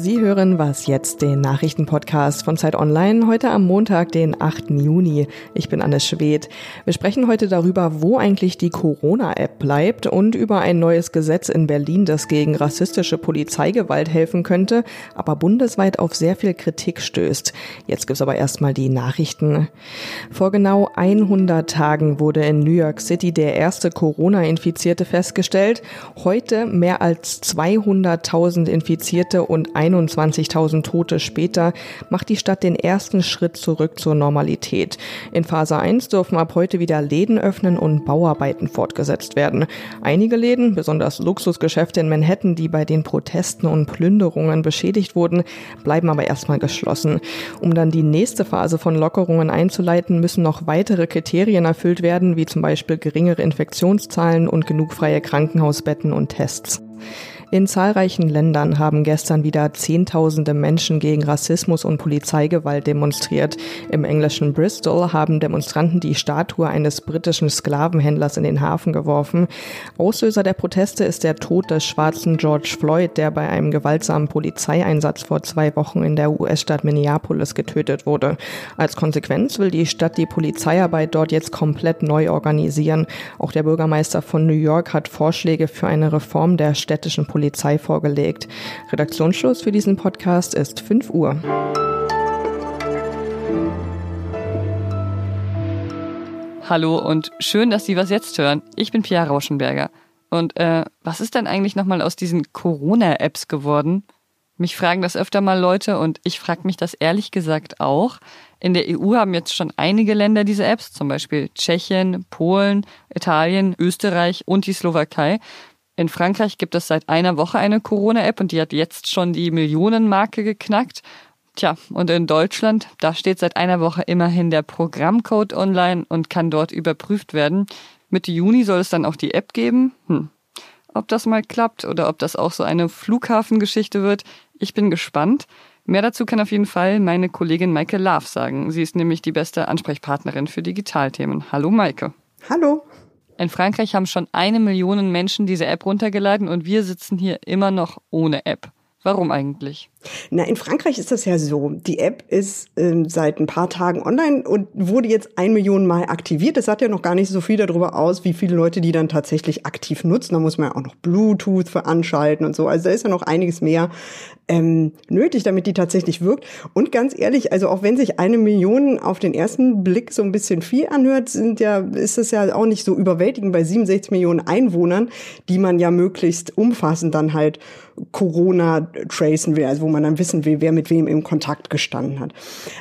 Sie hören was jetzt, den Nachrichtenpodcast von Zeit Online, heute am Montag, den 8. Juni. Ich bin Anne Schwedt. Wir sprechen heute darüber, wo eigentlich die Corona-App bleibt und über ein neues Gesetz in Berlin, das gegen rassistische Polizeigewalt helfen könnte, aber bundesweit auf sehr viel Kritik stößt. Jetzt gibt's aber erstmal die Nachrichten. Vor genau 100 Tagen wurde in New York City der erste Corona-Infizierte festgestellt. Heute mehr als 200.000 Infizierte und 21.000 Tote später macht die Stadt den ersten Schritt zurück zur Normalität. In Phase 1 dürfen ab heute wieder Läden öffnen und Bauarbeiten fortgesetzt werden. Einige Läden, besonders Luxusgeschäfte in Manhattan, die bei den Protesten und Plünderungen beschädigt wurden, bleiben aber erstmal geschlossen. Um dann die nächste Phase von Lockerungen einzuleiten, müssen noch weitere Kriterien erfüllt werden, wie zum Beispiel geringere Infektionszahlen und genug freie Krankenhausbetten und Tests. In zahlreichen Ländern haben gestern wieder Zehntausende Menschen gegen Rassismus und Polizeigewalt demonstriert. Im englischen Bristol haben Demonstranten die Statue eines britischen Sklavenhändlers in den Hafen geworfen. Auslöser der Proteste ist der Tod des schwarzen George Floyd, der bei einem gewaltsamen Polizeieinsatz vor zwei Wochen in der US-Stadt Minneapolis getötet wurde. Als Konsequenz will die Stadt die Polizeiarbeit dort jetzt komplett neu organisieren. Auch der Bürgermeister von New York hat Vorschläge für eine Reform der städtischen Polizei Polizei vorgelegt. Redaktionsschluss für diesen Podcast ist 5 Uhr. Hallo und schön, dass Sie was jetzt hören. Ich bin Pia Rauschenberger. Und äh, was ist denn eigentlich nochmal aus diesen Corona-Apps geworden? Mich fragen das öfter mal Leute und ich frage mich das ehrlich gesagt auch. In der EU haben jetzt schon einige Länder diese Apps, zum Beispiel Tschechien, Polen, Italien, Österreich und die Slowakei. In Frankreich gibt es seit einer Woche eine Corona-App und die hat jetzt schon die Millionenmarke geknackt. Tja, und in Deutschland, da steht seit einer Woche immerhin der Programmcode online und kann dort überprüft werden. Mitte Juni soll es dann auch die App geben. Hm. Ob das mal klappt oder ob das auch so eine Flughafengeschichte wird, ich bin gespannt. Mehr dazu kann auf jeden Fall meine Kollegin Maike Love sagen. Sie ist nämlich die beste Ansprechpartnerin für Digitalthemen. Hallo Maike. Hallo. In Frankreich haben schon eine Million Menschen diese App runtergeladen und wir sitzen hier immer noch ohne App. Warum eigentlich? Na, in Frankreich ist das ja so. Die App ist ähm, seit ein paar Tagen online und wurde jetzt ein Million Mal aktiviert. Das sagt ja noch gar nicht so viel darüber aus, wie viele Leute die dann tatsächlich aktiv nutzen. Da muss man ja auch noch Bluetooth veranschalten und so. Also da ist ja noch einiges mehr ähm, nötig, damit die tatsächlich wirkt. Und ganz ehrlich, also auch wenn sich eine Million auf den ersten Blick so ein bisschen viel anhört, sind ja, ist das ja auch nicht so überwältigend bei 67 Millionen Einwohnern, die man ja möglichst umfassend dann halt Corona tracen will. Also man dann wissen will, wer mit wem im Kontakt gestanden hat.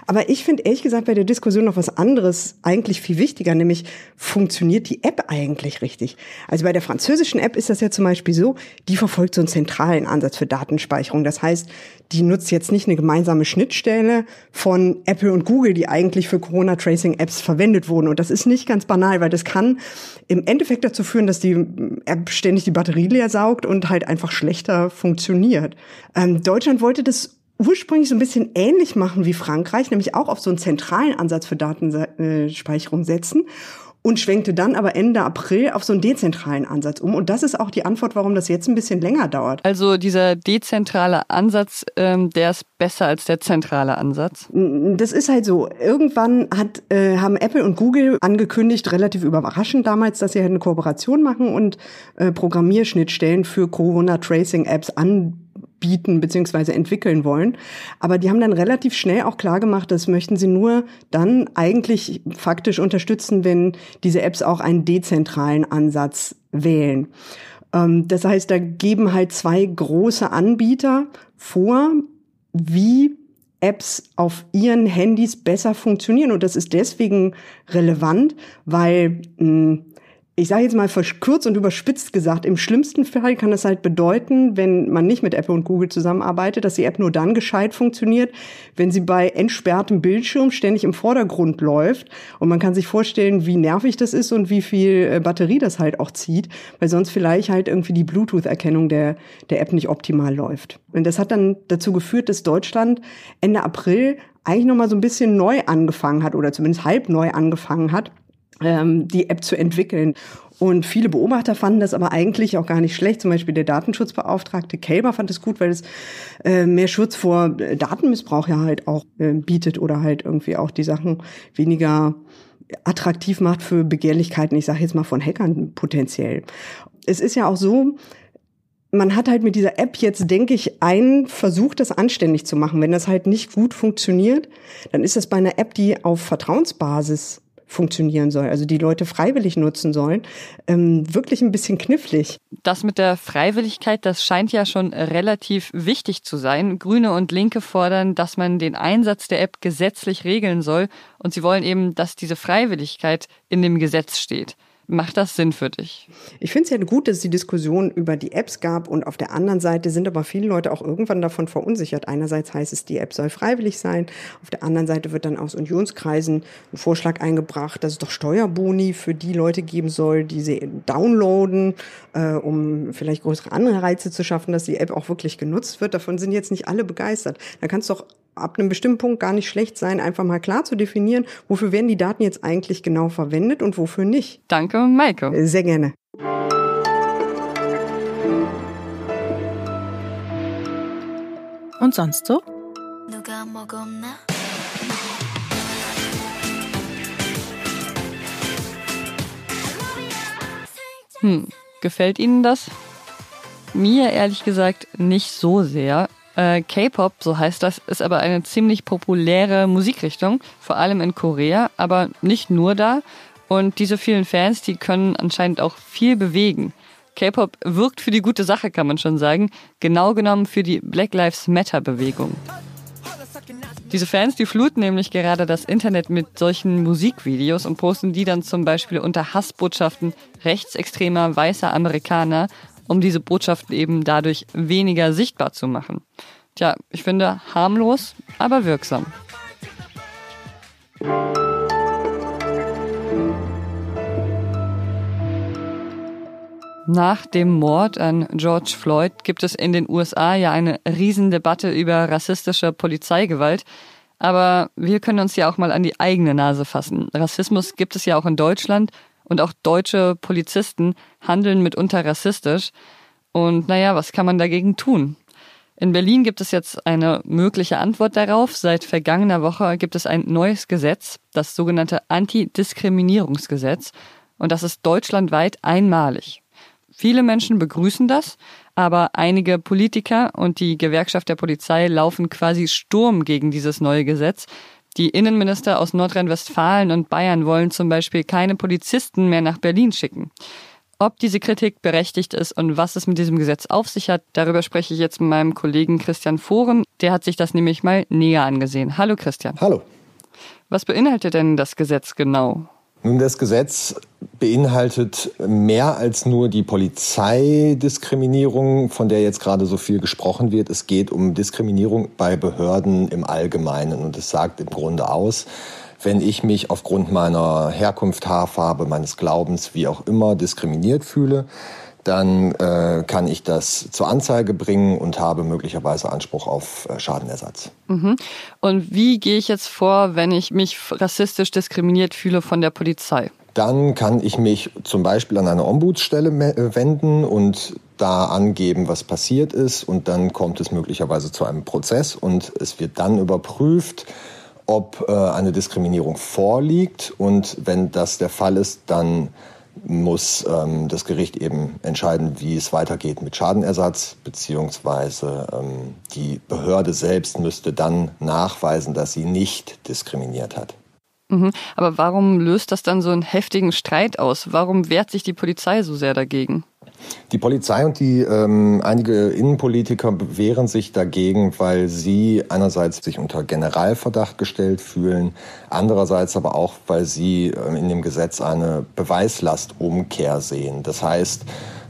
Aber ich finde ehrlich gesagt bei der Diskussion noch was anderes eigentlich viel wichtiger, nämlich funktioniert die App eigentlich richtig? Also bei der französischen App ist das ja zum Beispiel so, die verfolgt so einen zentralen Ansatz für Datenspeicherung. Das heißt, die nutzt jetzt nicht eine gemeinsame Schnittstelle von Apple und Google, die eigentlich für Corona-Tracing-Apps verwendet wurden. Und das ist nicht ganz banal, weil das kann im Endeffekt dazu führen, dass die App ständig die Batterie leer saugt und halt einfach schlechter funktioniert. Ähm, Deutschland wollte das ursprünglich so ein bisschen ähnlich machen wie Frankreich, nämlich auch auf so einen zentralen Ansatz für Datenspeicherung setzen und schwenkte dann aber Ende April auf so einen dezentralen Ansatz um. Und das ist auch die Antwort, warum das jetzt ein bisschen länger dauert. Also dieser dezentrale Ansatz, ähm, der ist besser als der zentrale Ansatz? Das ist halt so. Irgendwann hat, äh, haben Apple und Google angekündigt, relativ überraschend damals, dass sie halt eine Kooperation machen und äh, Programmierschnittstellen für Corona-Tracing-Apps anbieten bieten bzw. entwickeln wollen. Aber die haben dann relativ schnell auch klar gemacht, das möchten sie nur dann eigentlich faktisch unterstützen, wenn diese Apps auch einen dezentralen Ansatz wählen. Ähm, das heißt, da geben halt zwei große Anbieter vor, wie Apps auf ihren Handys besser funktionieren. Und das ist deswegen relevant, weil mh, ich sage jetzt mal verkürzt und überspitzt gesagt, im schlimmsten Fall kann es halt bedeuten, wenn man nicht mit Apple und Google zusammenarbeitet, dass die App nur dann gescheit funktioniert, wenn sie bei entsperrtem Bildschirm ständig im Vordergrund läuft. Und man kann sich vorstellen, wie nervig das ist und wie viel äh, Batterie das halt auch zieht, weil sonst vielleicht halt irgendwie die Bluetooth-Erkennung der, der App nicht optimal läuft. Und das hat dann dazu geführt, dass Deutschland Ende April eigentlich nochmal so ein bisschen neu angefangen hat oder zumindest halb neu angefangen hat ähm, die App zu entwickeln. Und viele Beobachter fanden das aber eigentlich auch gar nicht schlecht. Zum Beispiel der Datenschutzbeauftragte Kelber fand es gut, weil es äh, mehr Schutz vor Datenmissbrauch ja halt auch äh, bietet oder halt irgendwie auch die Sachen weniger attraktiv macht für Begehrlichkeiten, ich sage jetzt mal von Hackern potenziell. Es ist ja auch so, man hat halt mit dieser App jetzt, denke ich, einen Versuch, das anständig zu machen. Wenn das halt nicht gut funktioniert, dann ist das bei einer App, die auf Vertrauensbasis funktionieren soll, also die Leute freiwillig nutzen sollen, ähm, wirklich ein bisschen knifflig. Das mit der Freiwilligkeit, das scheint ja schon relativ wichtig zu sein. Grüne und Linke fordern, dass man den Einsatz der App gesetzlich regeln soll und sie wollen eben, dass diese Freiwilligkeit in dem Gesetz steht. Macht das Sinn für dich? Ich finde es ja gut, dass es die Diskussion über die Apps gab und auf der anderen Seite sind aber viele Leute auch irgendwann davon verunsichert. Einerseits heißt es, die App soll freiwillig sein, auf der anderen Seite wird dann aus Unionskreisen ein Vorschlag eingebracht, dass es doch Steuerboni für die Leute geben soll, die sie downloaden, äh, um vielleicht größere Anreize zu schaffen, dass die App auch wirklich genutzt wird. Davon sind jetzt nicht alle begeistert. Da kannst du doch ab einem bestimmten Punkt gar nicht schlecht sein, einfach mal klar zu definieren, wofür werden die Daten jetzt eigentlich genau verwendet und wofür nicht. Danke, Maike. Äh, sehr gerne. Und sonst so? Hm, gefällt Ihnen das? Mir ehrlich gesagt nicht so sehr. Äh, K-Pop, so heißt das, ist aber eine ziemlich populäre Musikrichtung, vor allem in Korea, aber nicht nur da. Und diese vielen Fans, die können anscheinend auch viel bewegen. K-Pop wirkt für die gute Sache, kann man schon sagen. Genau genommen für die Black Lives Matter Bewegung. Diese Fans, die fluten nämlich gerade das Internet mit solchen Musikvideos und posten die dann zum Beispiel unter Hassbotschaften rechtsextremer weißer Amerikaner um diese Botschaften eben dadurch weniger sichtbar zu machen. Tja, ich finde harmlos, aber wirksam. Nach dem Mord an George Floyd gibt es in den USA ja eine Riesendebatte über rassistische Polizeigewalt. Aber wir können uns ja auch mal an die eigene Nase fassen. Rassismus gibt es ja auch in Deutschland und auch deutsche Polizisten handeln mitunter rassistisch. Und naja, was kann man dagegen tun? In Berlin gibt es jetzt eine mögliche Antwort darauf. Seit vergangener Woche gibt es ein neues Gesetz, das sogenannte Antidiskriminierungsgesetz. Und das ist deutschlandweit einmalig. Viele Menschen begrüßen das, aber einige Politiker und die Gewerkschaft der Polizei laufen quasi Sturm gegen dieses neue Gesetz, die Innenminister aus Nordrhein-Westfalen und Bayern wollen zum Beispiel keine Polizisten mehr nach Berlin schicken. Ob diese Kritik berechtigt ist und was es mit diesem Gesetz auf sich hat, darüber spreche ich jetzt mit meinem Kollegen Christian Foren. Der hat sich das nämlich mal näher angesehen. Hallo Christian. Hallo. Was beinhaltet denn das Gesetz genau? Nun, das Gesetz beinhaltet mehr als nur die Polizeidiskriminierung, von der jetzt gerade so viel gesprochen wird. Es geht um Diskriminierung bei Behörden im Allgemeinen. Und es sagt im Grunde aus, wenn ich mich aufgrund meiner Herkunft, Haarfarbe, meines Glaubens, wie auch immer, diskriminiert fühle, dann äh, kann ich das zur Anzeige bringen und habe möglicherweise Anspruch auf äh, Schadenersatz. Mhm. Und wie gehe ich jetzt vor, wenn ich mich rassistisch diskriminiert fühle von der Polizei? Dann kann ich mich zum Beispiel an eine Ombudsstelle äh, wenden und da angeben, was passiert ist. Und dann kommt es möglicherweise zu einem Prozess und es wird dann überprüft, ob äh, eine Diskriminierung vorliegt. Und wenn das der Fall ist, dann muss ähm, das Gericht eben entscheiden, wie es weitergeht mit Schadenersatz, beziehungsweise ähm, die Behörde selbst müsste dann nachweisen, dass sie nicht diskriminiert hat. Mhm. Aber warum löst das dann so einen heftigen Streit aus? Warum wehrt sich die Polizei so sehr dagegen? Die Polizei und die ähm, einige Innenpolitiker wehren sich dagegen, weil sie einerseits sich unter Generalverdacht gestellt fühlen, andererseits aber auch, weil sie äh, in dem Gesetz eine Beweislastumkehr sehen. Das heißt,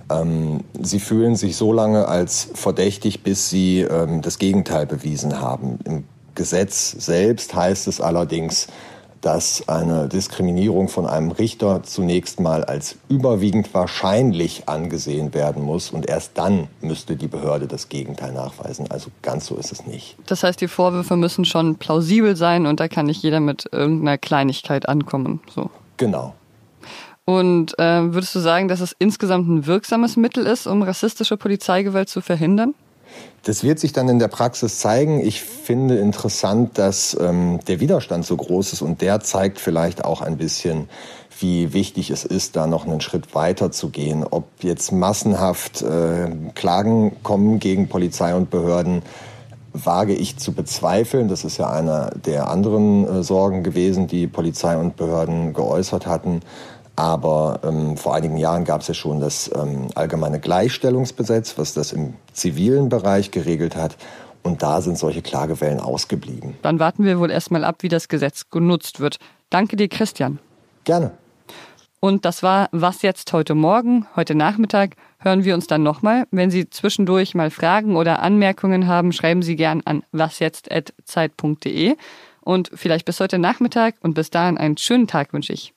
ähm, sie fühlen sich so lange als verdächtig, bis sie ähm, das Gegenteil bewiesen haben. Im Gesetz selbst heißt es allerdings, dass eine Diskriminierung von einem Richter zunächst mal als überwiegend wahrscheinlich angesehen werden muss und erst dann müsste die Behörde das Gegenteil nachweisen. Also ganz so ist es nicht. Das heißt, die Vorwürfe müssen schon plausibel sein und da kann nicht jeder mit irgendeiner Kleinigkeit ankommen. So. Genau. Und äh, würdest du sagen, dass es insgesamt ein wirksames Mittel ist, um rassistische Polizeigewalt zu verhindern? Das wird sich dann in der Praxis zeigen. Ich finde interessant, dass ähm, der Widerstand so groß ist und der zeigt vielleicht auch ein bisschen, wie wichtig es ist, da noch einen Schritt weiter zu gehen. Ob jetzt massenhaft äh, Klagen kommen gegen Polizei und Behörden, wage ich zu bezweifeln. Das ist ja einer der anderen äh, Sorgen gewesen, die Polizei und Behörden geäußert hatten. Aber ähm, vor einigen Jahren gab es ja schon das ähm, allgemeine Gleichstellungsgesetz, was das im zivilen Bereich geregelt hat. Und da sind solche Klagewellen ausgeblieben. Dann warten wir wohl erstmal ab, wie das Gesetz genutzt wird. Danke dir, Christian. Gerne. Und das war Was jetzt heute Morgen. Heute Nachmittag hören wir uns dann nochmal. Wenn Sie zwischendurch mal Fragen oder Anmerkungen haben, schreiben Sie gern an wasjetzt.zeit.de. Und vielleicht bis heute Nachmittag und bis dahin einen schönen Tag wünsche ich.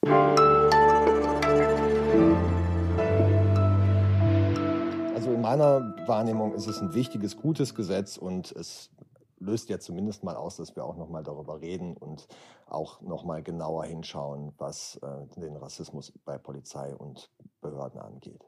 Meiner Wahrnehmung ist es ein wichtiges, gutes Gesetz und es löst ja zumindest mal aus, dass wir auch noch mal darüber reden und auch noch mal genauer hinschauen, was äh, den Rassismus bei Polizei und Behörden angeht.